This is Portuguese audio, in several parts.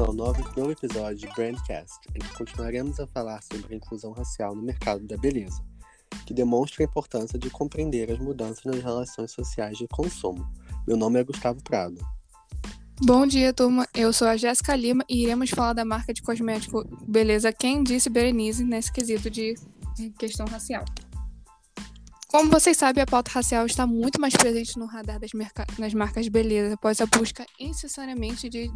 ao novo, novo episódio de Brandcast, em que continuaremos a falar sobre a inclusão racial no mercado da beleza, que demonstra a importância de compreender as mudanças nas relações sociais de consumo. Meu nome é Gustavo Prado. Bom dia, turma. Eu sou a Jéssica Lima e iremos falar da marca de cosmético Beleza Quem Disse Berenice nesse quesito de questão racial. Como vocês sabem, a pauta racial está muito mais presente no radar das marcas de beleza após a busca incessantemente de,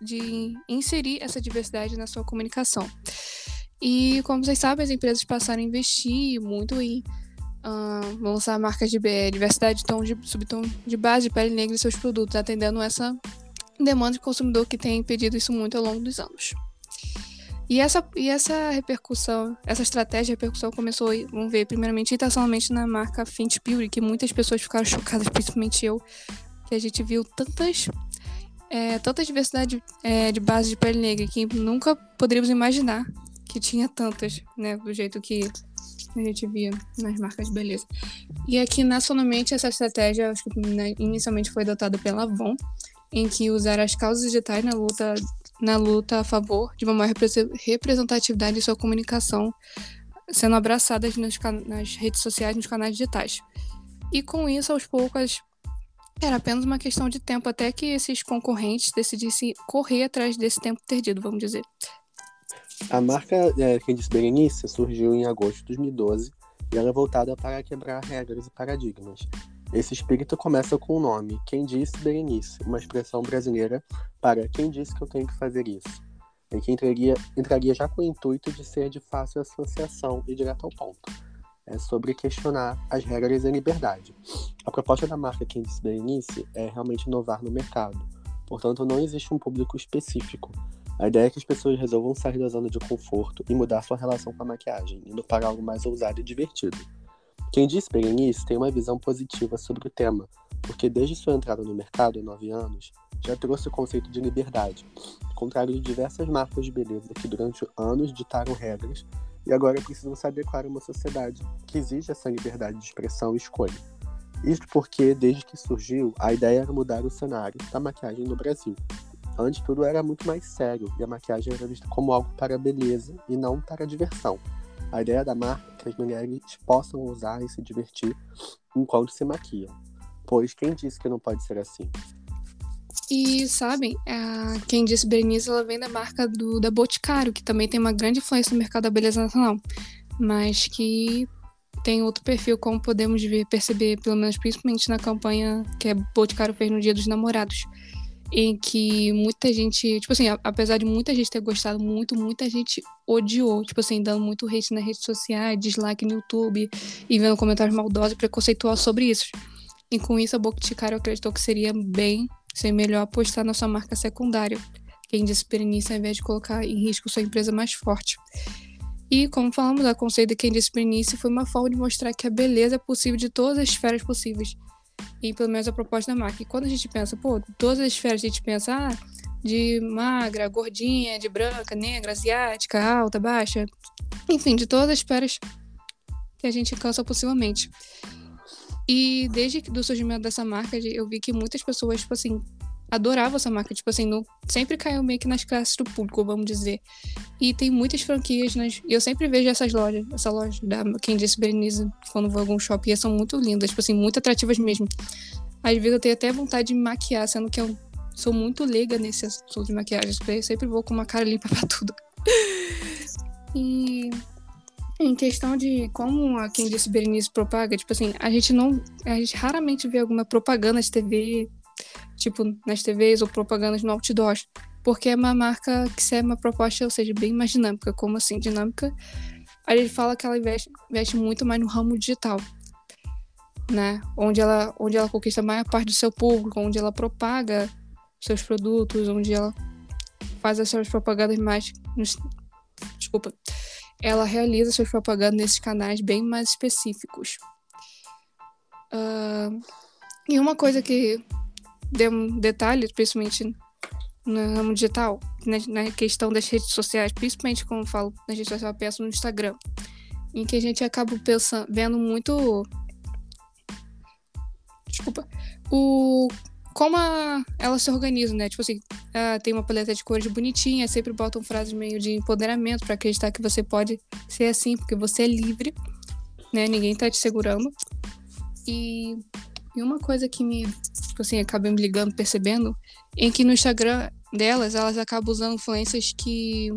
de, inserir essa diversidade na sua comunicação. E como vocês sabem, as empresas passaram a investir muito em uh, lançar marcas de diversidade de tom de subtom de base de pele negra em seus produtos, atendendo essa demanda de consumidor que tem pedido isso muito ao longo dos anos. E essa, e essa repercussão, essa estratégia de repercussão começou, vamos ver, primeiramente intencionalmente na marca Fenty Beauty, que muitas pessoas ficaram chocadas, principalmente eu, que a gente viu tantas, é, tanta diversidade é, de base de pele negra que nunca poderíamos imaginar que tinha tantas, né, do jeito que a gente via nas marcas de beleza. E aqui nacionalmente essa estratégia, acho que né, inicialmente foi adotada pela Avon, em que usaram as causas digitais na luta na luta a favor de uma maior representatividade em sua comunicação, sendo abraçadas nas, redes sociais, nos canais digitais. E com isso, aos poucos, era apenas uma questão de tempo até que esses concorrentes decidissem correr atrás desse tempo perdido, vamos dizer. A marca é, que disse Berenice surgiu em agosto de 2012 e ela é voltada para quebrar regras e paradigmas, esse espírito começa com o nome Quem Disse Berenice, uma expressão brasileira para Quem Disse que eu tenho que fazer isso, em que entraria, entraria já com o intuito de ser de fácil associação e direto ao ponto. É sobre questionar as regras e a liberdade. A proposta da marca Quem Disse Berenice é realmente inovar no mercado, portanto não existe um público específico. A ideia é que as pessoas resolvam sair da zona de conforto e mudar sua relação com a maquiagem, indo para algo mais ousado e divertido. Quem diz Berenice tem uma visão positiva sobre o tema, porque desde sua entrada no mercado há nove anos, já trouxe o conceito de liberdade, contrário de diversas marcas de beleza que durante anos ditaram regras e agora precisam se adequar a uma sociedade que exige essa liberdade de expressão e escolha. Isto porque, desde que surgiu, a ideia era mudar o cenário da maquiagem no Brasil. Antes tudo era muito mais sério e a maquiagem era vista como algo para beleza e não para diversão. A ideia da marca é que as mulheres possam usar e se divertir enquanto se maquiam. Pois quem disse que não pode ser assim? E sabem, a, quem disse Berenice, ela vem da marca do, da Boticário, que também tem uma grande influência no mercado da beleza nacional, mas que tem outro perfil, como podemos ver, perceber, pelo menos principalmente na campanha que a Boticário fez no Dia dos Namorados em que muita gente, tipo assim, apesar de muita gente ter gostado muito, muita gente odiou, tipo assim, dando muito hate nas redes sociais, dislike no YouTube e vendo comentários maldosos e preconceituosos sobre isso. E com isso, a Boticário acreditou que seria bem, ser melhor apostar na sua marca secundária, quem disse Berenice, ao invés de colocar em risco sua empresa mais forte. E, como falamos, a conceito de quem disse Berenice foi uma forma de mostrar que a beleza é possível de todas as esferas possíveis e pelo menos a proposta da marca. E quando a gente pensa, pô, todas as esferas a gente pensa, ah, de magra, gordinha, de branca, negra, asiática, alta, baixa, enfim, de todas as esferas que a gente cansa possivelmente. E desde o surgimento dessa marca, eu vi que muitas pessoas, tipo assim, adorava essa marca, tipo assim, sempre caiu meio que nas classes do público, vamos dizer. E tem muitas franquias, nas, e eu sempre vejo essas lojas, essa loja da quem disse Berenice, quando vou a algum shopping, e são muito lindas, tipo assim, muito atrativas mesmo. Às vezes eu tenho até vontade de maquiar, sendo que eu sou muito leiga nesse assunto de maquiagem, eu sempre vou com uma cara limpa pra tudo. e em questão de como a quem disse Berenice propaga, tipo assim, a gente não. A gente raramente vê alguma propaganda de TV tipo nas TVs ou propagandas no outdoor, porque é uma marca que é uma proposta, ou seja, bem mais dinâmica. Como assim, dinâmica? A gente fala que ela investe, investe muito mais no ramo digital, né? Onde ela, onde ela conquista a maior parte do seu público, onde ela propaga seus produtos, onde ela faz as suas propagandas mais. Nos, desculpa. Ela realiza suas propagandas nesses canais bem mais específicos. Uh, e uma coisa que dê um detalhe, principalmente no ramo digital, na, na, questão das redes sociais, principalmente como eu falo nas redes sociais, eu penso no Instagram, em que a gente acaba pensando, vendo muito. Desculpa. O. Como a, ela se organiza, né? Tipo assim, uh, tem uma paleta de cores bonitinha, sempre botam frases meio de empoderamento para acreditar que você pode ser assim, porque você é livre, né? Ninguém tá te segurando. E, e uma coisa que me, tipo assim, acabei me ligando, percebendo, em que no Instagram delas, elas acabam usando influências que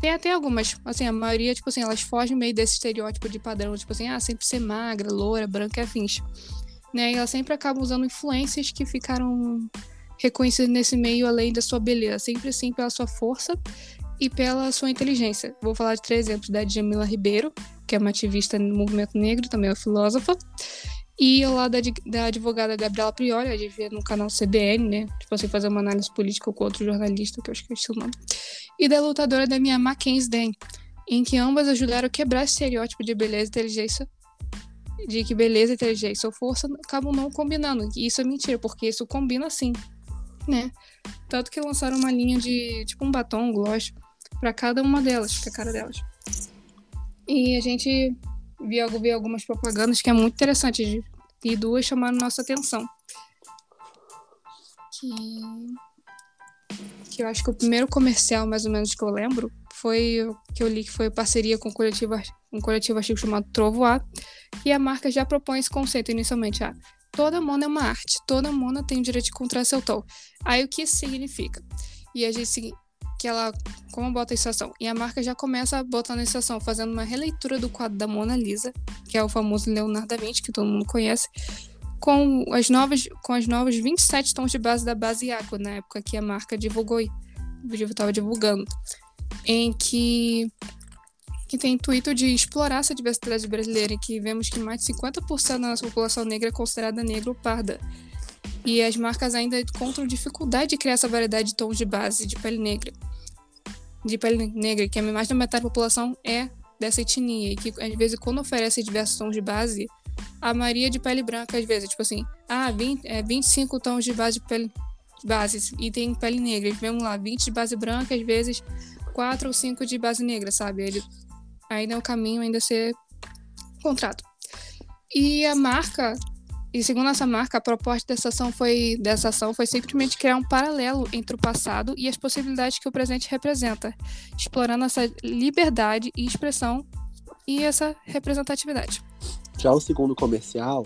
tem até algumas, assim, a maioria, tipo assim, elas fogem meio desse estereótipo de padrão, tipo assim, ah, sempre ser magra, loura, branca e afins. Né? E elas sempre acabam usando influências que ficaram reconhecidas nesse meio além da sua beleza, sempre assim pela sua força e pela sua inteligência. Vou falar de três exemplos da Jamila Ribeiro, que é uma ativista no movimento negro, também é uma filósofa, e lado da, da advogada Gabriela Priori, a gente vê no canal CBN, né? Tipo assim, fazer uma análise política com outro jornalista, que eu que é o nome. E da lutadora da minha Mackenzie Den, em que ambas ajudaram a quebrar esse estereótipo de beleza e inteligência de que beleza, inteligência ou força acabam não combinando. E isso é mentira, porque isso combina sim, né? Tanto que lançaram uma linha de, tipo um batom, um gloss, para cada uma delas, pra cara delas. E a gente vi, vi algumas propagandas que é muito interessante e duas chamaram nossa atenção. Que, que eu acho que o primeiro comercial, mais ou menos, que eu lembro, foi que eu li que foi parceria com um coletivo, um coletivo artigo chamado Trovoar, e a marca já propõe esse conceito inicialmente. Ah, toda mona é uma arte, toda mona tem o direito de encontrar seu tom. Aí o que isso significa? E a gente que ela como bota a estação. E a marca já começa a botar na estação, fazendo uma releitura do quadro da Mona Lisa, que é o famoso Leonardo da Vinci, que todo mundo conhece, com as novas, com as novas 27 tons de base da base Aqua, na época que a marca divulgou, estava divulgando, em que que tem intuito de explorar essa diversidade brasileira, em que vemos que mais de 50% da nossa população negra é considerada negra ou parda. E as marcas ainda encontram dificuldade de criar essa variedade de tons de base de pele negra de pele negra, que a mais da metade da população é dessa etnia, e que às vezes quando oferece diversos tons de base, a maioria de pele branca, às vezes, tipo assim, ah, 20, é, 25 tons de base de pele bases e tem pele negra. Vemos lá, 20 de base branca, às vezes 4 ou 5 de base negra, sabe? Ele ainda é o caminho ainda a ser contrato. E a marca e segundo essa marca, a proposta dessa ação foi, dessa ação foi simplesmente criar um paralelo entre o passado e as possibilidades que o presente representa, explorando essa liberdade e expressão e essa representatividade. Já o segundo comercial,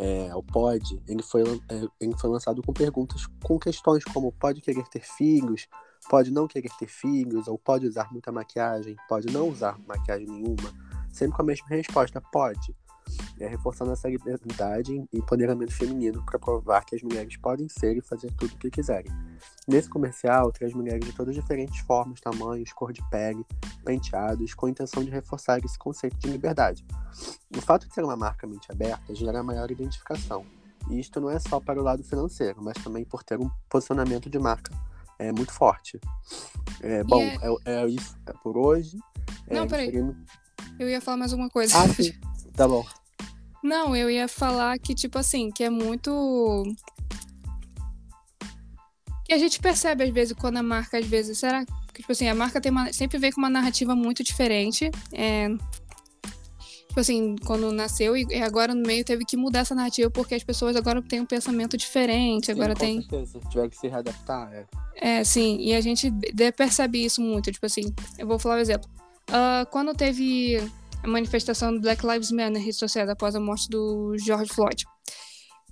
é, o Pode, ele foi, é, ele foi lançado com perguntas com questões como pode querer ter filhos, pode não querer ter filhos, ou pode usar muita maquiagem, pode não usar maquiagem nenhuma, sempre com a mesma resposta, pode é, reforçando essa liberdade e empoderamento feminino para provar que as mulheres podem ser e fazer tudo o que quiserem. Nesse comercial, traz mulheres de todas as diferentes formas, tamanhos, cor de pele, penteados, com a intenção de reforçar esse conceito de liberdade. O fato de ser uma marca mente aberta gera maior identificação. E isto não é só para o lado financeiro, mas também por ter um posicionamento de marca é, muito forte. É, bom, é... É, é... isso é por hoje. Não, é, peraí. Eu ia falar mais uma coisa. Ah, sim. Tá bom. Não, eu ia falar que, tipo assim, que é muito. Que a gente percebe, às vezes, quando a marca, às vezes, será que, tipo assim, a marca tem uma... sempre vem com uma narrativa muito diferente. É... Tipo assim, quando nasceu e agora no meio teve que mudar essa narrativa porque as pessoas agora têm um pensamento diferente, agora sim, tem. Certeza. Tiver que se readaptar, é. É, sim, e a gente percebe isso muito. Tipo assim, eu vou falar um exemplo. Uh, quando teve a manifestação do Black Lives Matter sociais após a morte do George Floyd.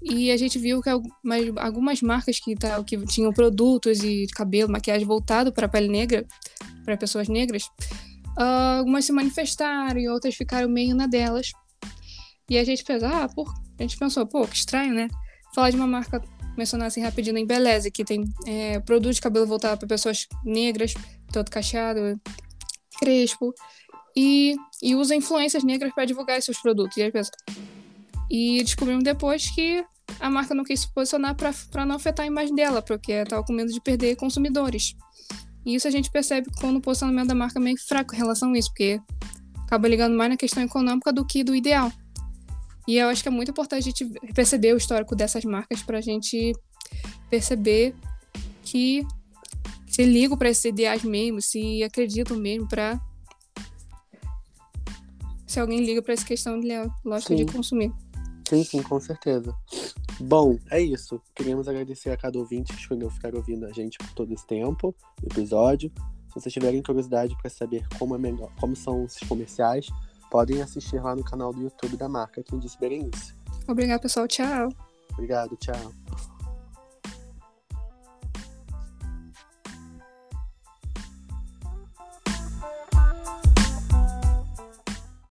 E a gente viu que algumas marcas que, tá, que tinham produtos e cabelo, maquiagem voltado para a pele negra, para pessoas negras, uh, algumas se manifestaram e outras ficaram meio na delas. E a gente pensou, ah, por... a gente pensou, pô, que estranho, né? Falar de uma marca, mencionar assim rapidinho, em Beleza, que tem é, produto de cabelo voltado para pessoas negras, todo cacheado, crespo e, e usa influências negras para divulgar seus produtos. E, e descobrimos depois que a marca não quis se posicionar para não afetar a imagem dela, porque estava com medo de perder consumidores. E isso a gente percebe quando o posicionamento da marca é meio fraco em relação a isso, porque acaba ligando mais na questão econômica do que do ideal. E eu acho que é muito importante a gente perceber o histórico dessas marcas para a gente perceber que se ligam para esses ideais mesmo, se acreditam mesmo para se alguém liga para essa questão de lógica sim. de consumir. Sim, sim, com certeza. Bom, é isso. Queríamos agradecer a cada ouvinte que escolheu ficar ouvindo a gente por todo esse tempo, episódio. Se vocês tiverem curiosidade para saber como, é melhor, como são esses comerciais, podem assistir lá no canal do YouTube da marca Quem Disse Berenice. Obrigada, pessoal. Tchau. Obrigado, tchau.